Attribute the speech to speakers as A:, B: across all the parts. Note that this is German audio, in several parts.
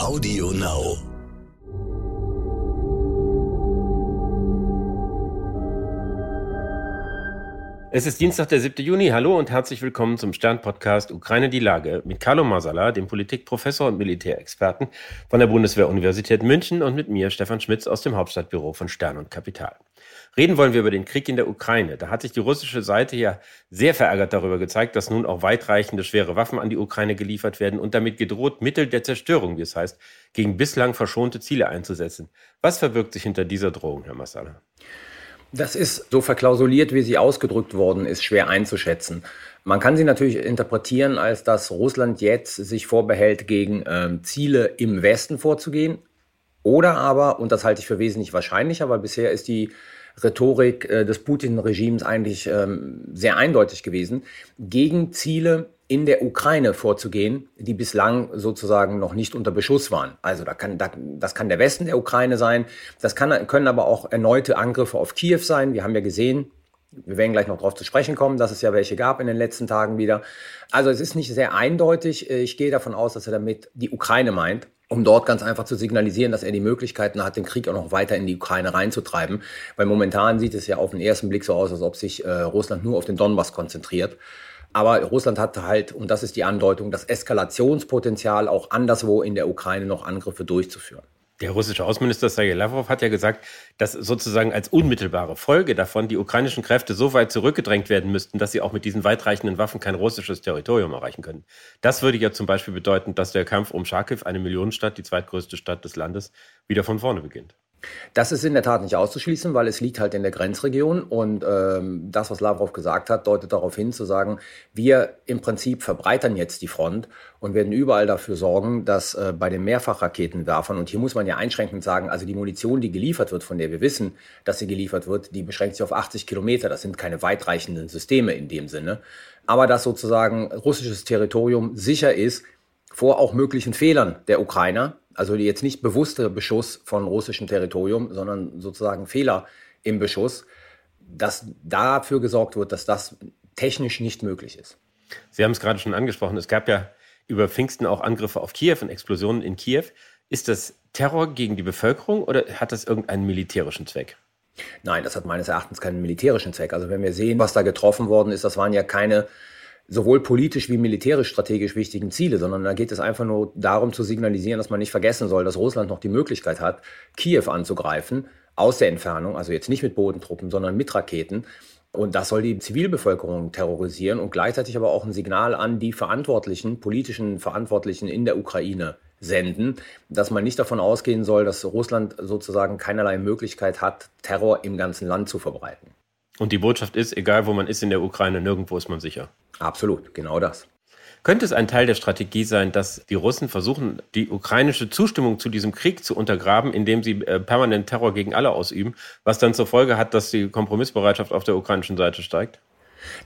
A: Audio Now.
B: Es ist Dienstag, der 7. Juni. Hallo und herzlich willkommen zum Stern-Podcast Ukraine die Lage mit Carlo Masala, dem Politikprofessor und Militärexperten von der Bundeswehr-Universität München und mit mir, Stefan Schmitz, aus dem Hauptstadtbüro von Stern und Kapital. Reden wollen wir über den Krieg in der Ukraine. Da hat sich die russische Seite ja sehr verärgert darüber gezeigt, dass nun auch weitreichende schwere Waffen an die Ukraine geliefert werden und damit gedroht, Mittel der Zerstörung, wie es heißt, gegen bislang verschonte Ziele einzusetzen. Was verbirgt sich hinter dieser Drohung, Herr Masala?
C: Das ist so verklausuliert, wie sie ausgedrückt worden ist, schwer einzuschätzen. Man kann sie natürlich interpretieren, als dass Russland jetzt sich vorbehält, gegen ähm, Ziele im Westen vorzugehen. Oder aber, und das halte ich für wesentlich wahrscheinlicher, weil bisher ist die Rhetorik äh, des Putin-Regimes eigentlich ähm, sehr eindeutig gewesen, gegen Ziele in der Ukraine vorzugehen, die bislang sozusagen noch nicht unter Beschuss waren. Also da kann, da, das kann der Westen der Ukraine sein, das kann, können aber auch erneute Angriffe auf Kiew sein. Wir haben ja gesehen, wir werden gleich noch darauf zu sprechen kommen, dass es ja welche gab in den letzten Tagen wieder. Also es ist nicht sehr eindeutig. Ich gehe davon aus, dass er damit die Ukraine meint um dort ganz einfach zu signalisieren, dass er die Möglichkeiten hat, den Krieg auch noch weiter in die Ukraine reinzutreiben. Weil momentan sieht es ja auf den ersten Blick so aus, als ob sich äh, Russland nur auf den Donbass konzentriert. Aber Russland hat halt, und das ist die Andeutung, das Eskalationspotenzial auch anderswo in der Ukraine noch Angriffe durchzuführen.
B: Der russische Außenminister Sergei Lavrov hat ja gesagt, dass sozusagen als unmittelbare Folge davon die ukrainischen Kräfte so weit zurückgedrängt werden müssten, dass sie auch mit diesen weitreichenden Waffen kein russisches Territorium erreichen können. Das würde ja zum Beispiel bedeuten, dass der Kampf um Charkiw, eine Millionenstadt, die zweitgrößte Stadt des Landes, wieder von vorne beginnt.
C: Das ist in der Tat nicht auszuschließen, weil es liegt halt in der Grenzregion. Und ähm, das, was Lavrov gesagt hat, deutet darauf hin zu sagen, wir im Prinzip verbreitern jetzt die Front und werden überall dafür sorgen, dass äh, bei den Mehrfachraketenwerfern, und hier muss man ja einschränkend sagen, also die Munition, die geliefert wird, von der wir wissen, dass sie geliefert wird, die beschränkt sich auf 80 Kilometer, das sind keine weitreichenden Systeme in dem Sinne, aber dass sozusagen russisches Territorium sicher ist vor auch möglichen Fehlern der Ukrainer, also jetzt nicht bewusster Beschuss von russischem Territorium, sondern sozusagen Fehler im Beschuss, dass dafür gesorgt wird, dass das technisch nicht möglich ist.
B: Sie haben es gerade schon angesprochen, es gab ja über Pfingsten auch Angriffe auf Kiew und Explosionen in Kiew. Ist das Terror gegen die Bevölkerung oder hat das irgendeinen militärischen Zweck?
C: Nein, das hat meines Erachtens keinen militärischen Zweck. Also wenn wir sehen, was da getroffen worden ist, das waren ja keine sowohl politisch wie militärisch strategisch wichtigen Ziele, sondern da geht es einfach nur darum zu signalisieren, dass man nicht vergessen soll, dass Russland noch die Möglichkeit hat, Kiew anzugreifen, aus der Entfernung, also jetzt nicht mit Bodentruppen, sondern mit Raketen. Und das soll die Zivilbevölkerung terrorisieren und gleichzeitig aber auch ein Signal an die Verantwortlichen, politischen Verantwortlichen in der Ukraine senden, dass man nicht davon ausgehen soll, dass Russland sozusagen keinerlei Möglichkeit hat, Terror im ganzen Land zu verbreiten.
B: Und die Botschaft ist, egal wo man ist in der Ukraine, nirgendwo ist man sicher.
C: Absolut, genau das.
B: Könnte es ein Teil der Strategie sein, dass die Russen versuchen, die ukrainische Zustimmung zu diesem Krieg zu untergraben, indem sie äh, permanent Terror gegen alle ausüben, was dann zur Folge hat, dass die Kompromissbereitschaft auf der ukrainischen Seite steigt?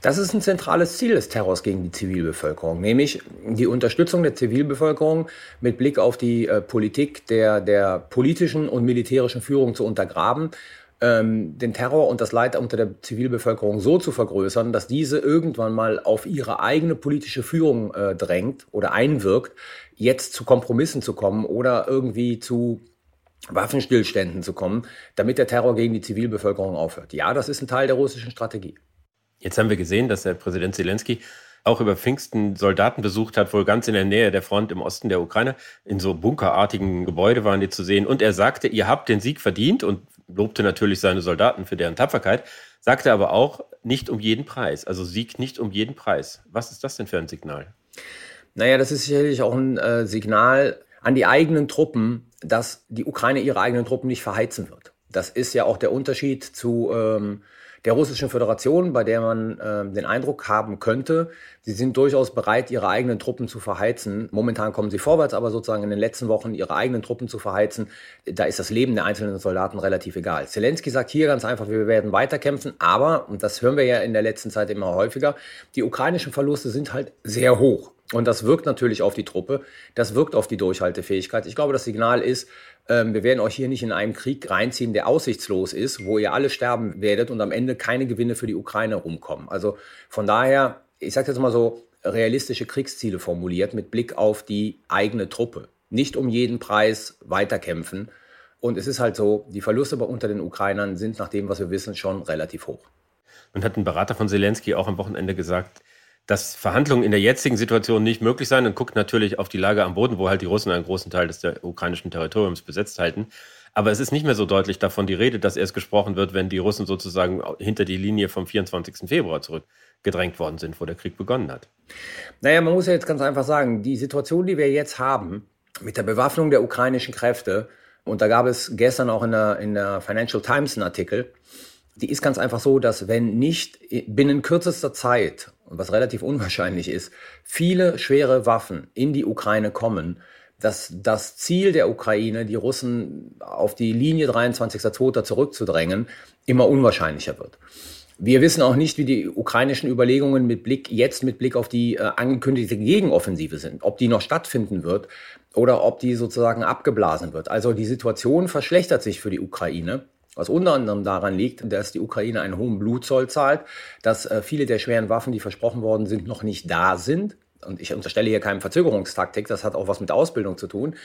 C: Das ist ein zentrales Ziel des Terrors gegen die Zivilbevölkerung, nämlich die Unterstützung der Zivilbevölkerung mit Blick auf die äh, Politik der, der politischen und militärischen Führung zu untergraben ähm, den Terror und das Leid unter der Zivilbevölkerung so zu vergrößern, dass diese irgendwann mal auf ihre eigene politische Führung äh, drängt oder einwirkt, jetzt zu Kompromissen zu kommen oder irgendwie zu Waffenstillständen zu kommen, damit der Terror gegen die Zivilbevölkerung aufhört. Ja, das ist ein Teil der russischen Strategie.
B: Jetzt haben wir gesehen, dass der Präsident Zelensky auch über Pfingsten Soldaten besucht hat, wohl ganz in der Nähe der Front im Osten der Ukraine. In so bunkerartigen Gebäude waren die zu sehen. Und er sagte, ihr habt den Sieg verdient und lobte natürlich seine Soldaten für deren Tapferkeit, sagte aber auch, nicht um jeden Preis. Also Sieg nicht um jeden Preis. Was ist das denn für ein Signal?
C: Naja, das ist sicherlich auch ein äh, Signal an die eigenen Truppen, dass die Ukraine ihre eigenen Truppen nicht verheizen wird. Das ist ja auch der Unterschied zu ähm, der Russischen Föderation, bei der man äh, den Eindruck haben könnte, sie sind durchaus bereit, ihre eigenen Truppen zu verheizen. Momentan kommen sie vorwärts, aber sozusagen in den letzten Wochen ihre eigenen Truppen zu verheizen, da ist das Leben der einzelnen Soldaten relativ egal. Zelensky sagt hier ganz einfach, wir werden weiterkämpfen, aber, und das hören wir ja in der letzten Zeit immer häufiger, die ukrainischen Verluste sind halt sehr hoch. Und das wirkt natürlich auf die Truppe, das wirkt auf die Durchhaltefähigkeit. Ich glaube, das Signal ist, ähm, wir werden euch hier nicht in einen Krieg reinziehen, der aussichtslos ist, wo ihr alle sterben werdet und am Ende keine Gewinne für die Ukraine rumkommen. Also von daher, ich sage jetzt mal so, realistische Kriegsziele formuliert mit Blick auf die eigene Truppe. nicht um jeden Preis weiterkämpfen. Und es ist halt so, die Verluste unter den Ukrainern sind nach dem, was wir wissen, schon relativ hoch.
B: Und hat ein Berater von Zelensky auch am Wochenende gesagt, dass Verhandlungen in der jetzigen Situation nicht möglich seien und guckt natürlich auf die Lage am Boden, wo halt die Russen einen großen Teil des ukrainischen Territoriums besetzt halten. Aber es ist nicht mehr so deutlich davon die Rede, dass erst gesprochen wird, wenn die Russen sozusagen hinter die Linie vom 24. Februar zurückgedrängt worden sind, wo der Krieg begonnen hat.
C: Naja, man muss ja jetzt ganz einfach sagen, die Situation, die wir jetzt haben, mit der Bewaffnung der ukrainischen Kräfte, und da gab es gestern auch in der, in der Financial Times einen Artikel, die ist ganz einfach so, dass wenn nicht binnen kürzester Zeit, was relativ unwahrscheinlich ist, viele schwere Waffen in die Ukraine kommen, dass das Ziel der Ukraine, die Russen auf die Linie 23.02. zurückzudrängen, immer unwahrscheinlicher wird. Wir wissen auch nicht, wie die ukrainischen Überlegungen mit Blick jetzt mit Blick auf die äh, angekündigte Gegenoffensive sind, ob die noch stattfinden wird oder ob die sozusagen abgeblasen wird. Also die Situation verschlechtert sich für die Ukraine. Was unter anderem daran liegt, dass die Ukraine einen hohen Blutzoll zahlt, dass äh, viele der schweren Waffen, die versprochen worden sind, noch nicht da sind. Und ich unterstelle hier keine Verzögerungstaktik, das hat auch was mit Ausbildung zu tun.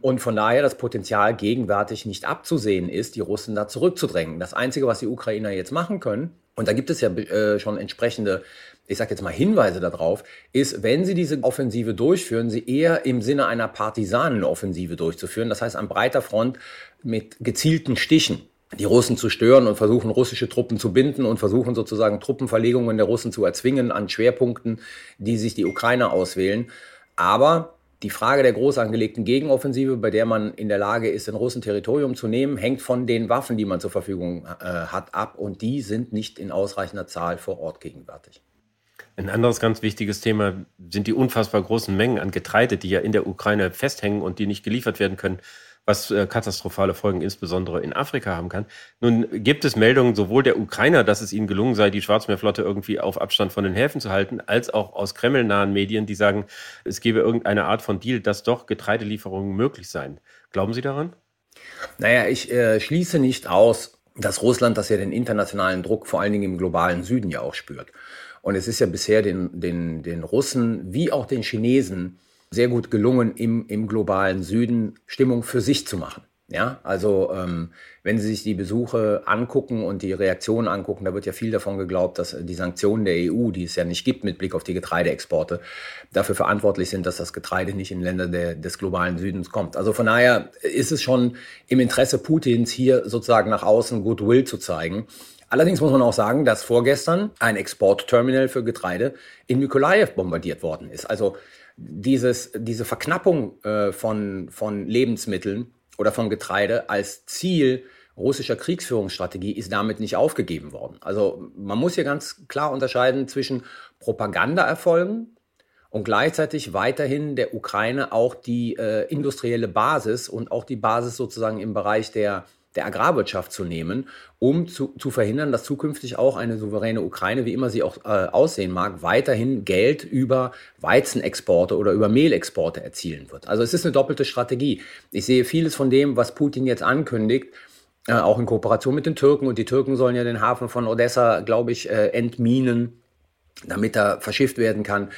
C: Und von daher das Potenzial gegenwärtig nicht abzusehen ist, die Russen da zurückzudrängen. Das Einzige, was die Ukrainer jetzt machen können, und da gibt es ja äh, schon entsprechende, ich sage jetzt mal Hinweise darauf, ist, wenn sie diese Offensive durchführen, sie eher im Sinne einer Partisanenoffensive durchzuführen. Das heißt an breiter Front mit gezielten Stichen die Russen zu stören und versuchen, russische Truppen zu binden und versuchen sozusagen Truppenverlegungen der Russen zu erzwingen an Schwerpunkten, die sich die Ukrainer auswählen. Aber die Frage der groß angelegten Gegenoffensive, bei der man in der Lage ist, ein Russen Territorium zu nehmen, hängt von den Waffen, die man zur Verfügung äh, hat, ab. Und die sind nicht in ausreichender Zahl vor Ort gegenwärtig.
B: Ein anderes ganz wichtiges Thema sind die unfassbar großen Mengen an Getreide, die ja in der Ukraine festhängen und die nicht geliefert werden können was äh, katastrophale Folgen insbesondere in Afrika haben kann. Nun gibt es Meldungen sowohl der Ukrainer, dass es ihnen gelungen sei, die Schwarzmeerflotte irgendwie auf Abstand von den Häfen zu halten, als auch aus kremlnahen Medien, die sagen, es gebe irgendeine Art von Deal, dass doch Getreidelieferungen möglich seien. Glauben Sie daran?
C: Naja, ich äh, schließe nicht aus, dass Russland, das ja den internationalen Druck vor allen Dingen im globalen Süden ja auch spürt. Und es ist ja bisher den, den, den Russen wie auch den Chinesen sehr gut gelungen, im, im globalen Süden Stimmung für sich zu machen. Ja, also ähm, wenn Sie sich die Besuche angucken und die Reaktionen angucken, da wird ja viel davon geglaubt, dass die Sanktionen der EU, die es ja nicht gibt mit Blick auf die Getreideexporte, dafür verantwortlich sind, dass das Getreide nicht in Länder der, des globalen Südens kommt. Also von daher ist es schon im Interesse Putins, hier sozusagen nach außen Goodwill zu zeigen. Allerdings muss man auch sagen, dass vorgestern ein Exportterminal für Getreide in Mykolajew bombardiert worden ist. Also dieses, diese Verknappung äh, von, von Lebensmitteln oder von Getreide als Ziel russischer Kriegsführungsstrategie ist damit nicht aufgegeben worden. Also man muss hier ganz klar unterscheiden zwischen Propagandaerfolgen und gleichzeitig weiterhin der Ukraine auch die äh, industrielle Basis und auch die Basis sozusagen im Bereich der der Agrarwirtschaft zu nehmen, um zu, zu verhindern, dass zukünftig auch eine souveräne Ukraine, wie immer sie auch äh, aussehen mag, weiterhin Geld über Weizenexporte oder über Mehlexporte erzielen wird. Also es ist eine doppelte Strategie. Ich sehe vieles von dem, was Putin jetzt ankündigt, äh, auch in Kooperation mit den Türken. Und die Türken sollen ja den Hafen von Odessa, glaube ich, äh, entminen, damit er verschifft werden kann.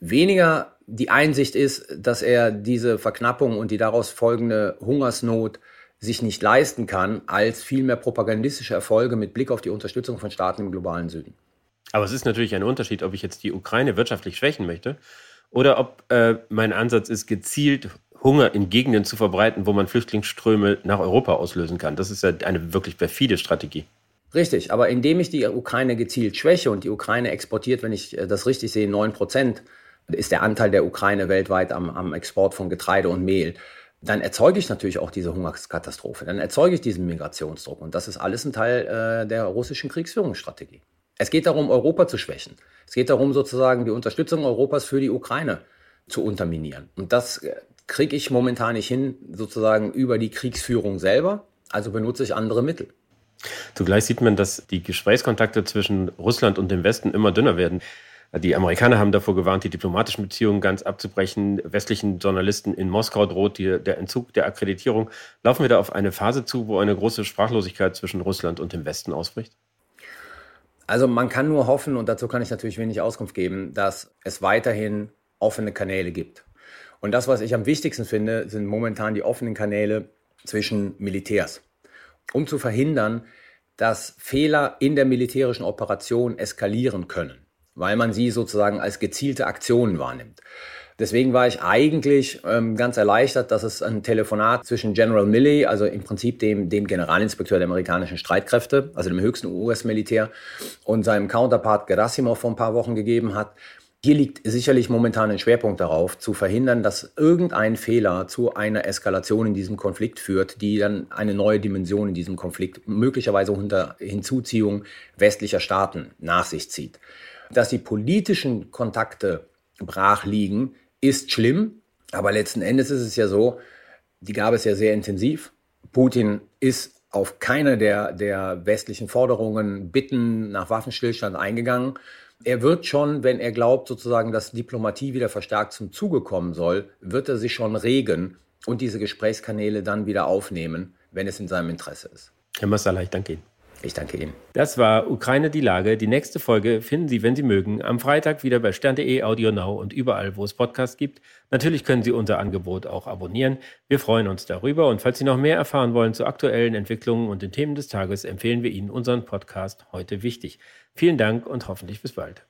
C: Weniger die Einsicht ist, dass er diese Verknappung und die daraus folgende Hungersnot sich nicht leisten kann, als vielmehr propagandistische Erfolge mit Blick auf die Unterstützung von Staaten im globalen Süden.
B: Aber es ist natürlich ein Unterschied, ob ich jetzt die Ukraine wirtschaftlich schwächen möchte oder ob äh, mein Ansatz ist, gezielt Hunger in Gegenden zu verbreiten, wo man Flüchtlingsströme nach Europa auslösen kann. Das ist ja eine wirklich perfide Strategie.
C: Richtig, aber indem ich die Ukraine gezielt schwäche und die Ukraine exportiert, wenn ich äh, das richtig sehe, 9 Prozent ist der Anteil der Ukraine weltweit am, am Export von Getreide und Mehl dann erzeuge ich natürlich auch diese Hungerskatastrophe, dann erzeuge ich diesen Migrationsdruck. Und das ist alles ein Teil äh, der russischen Kriegsführungsstrategie. Es geht darum, Europa zu schwächen. Es geht darum, sozusagen die Unterstützung Europas für die Ukraine zu unterminieren. Und das äh, kriege ich momentan nicht hin, sozusagen über die Kriegsführung selber. Also benutze ich andere Mittel.
B: Zugleich sieht man, dass die Gesprächskontakte zwischen Russland und dem Westen immer dünner werden. Die Amerikaner haben davor gewarnt, die diplomatischen Beziehungen ganz abzubrechen. Westlichen Journalisten in Moskau droht die, der Entzug der Akkreditierung. Laufen wir da auf eine Phase zu, wo eine große Sprachlosigkeit zwischen Russland und dem Westen ausbricht?
C: Also man kann nur hoffen, und dazu kann ich natürlich wenig Auskunft geben, dass es weiterhin offene Kanäle gibt. Und das, was ich am wichtigsten finde, sind momentan die offenen Kanäle zwischen Militärs, um zu verhindern, dass Fehler in der militärischen Operation eskalieren können, weil man sie sozusagen als gezielte Aktionen wahrnimmt. Deswegen war ich eigentlich ähm, ganz erleichtert, dass es ein Telefonat zwischen General Milley, also im Prinzip dem, dem Generalinspekteur der amerikanischen Streitkräfte, also dem höchsten US-Militär, und seinem Counterpart Gerasimov vor ein paar Wochen gegeben hat. Hier liegt sicherlich momentan ein Schwerpunkt darauf, zu verhindern, dass irgendein Fehler zu einer Eskalation in diesem Konflikt führt, die dann eine neue Dimension in diesem Konflikt, möglicherweise unter Hinzuziehung westlicher Staaten nach sich zieht. Dass die politischen Kontakte brach liegen, ist schlimm, aber letzten Endes ist es ja so, die gab es ja sehr intensiv. Putin ist auf keine der, der westlichen Forderungen, Bitten nach Waffenstillstand eingegangen. Er wird schon, wenn er glaubt, sozusagen, dass Diplomatie wieder verstärkt zum Zuge kommen soll, wird er sich schon regen und diese Gesprächskanäle dann wieder aufnehmen, wenn es in seinem Interesse ist.
B: Herr Massala, ich danke Ihnen.
C: Ich danke Ihnen.
B: Das war Ukraine die Lage. Die nächste Folge finden Sie, wenn Sie mögen, am Freitag wieder bei stern.de, Audio Now und überall, wo es Podcasts gibt. Natürlich können Sie unser Angebot auch abonnieren. Wir freuen uns darüber. Und falls Sie noch mehr erfahren wollen zu aktuellen Entwicklungen und den Themen des Tages, empfehlen wir Ihnen unseren Podcast heute wichtig. Vielen Dank und hoffentlich bis bald.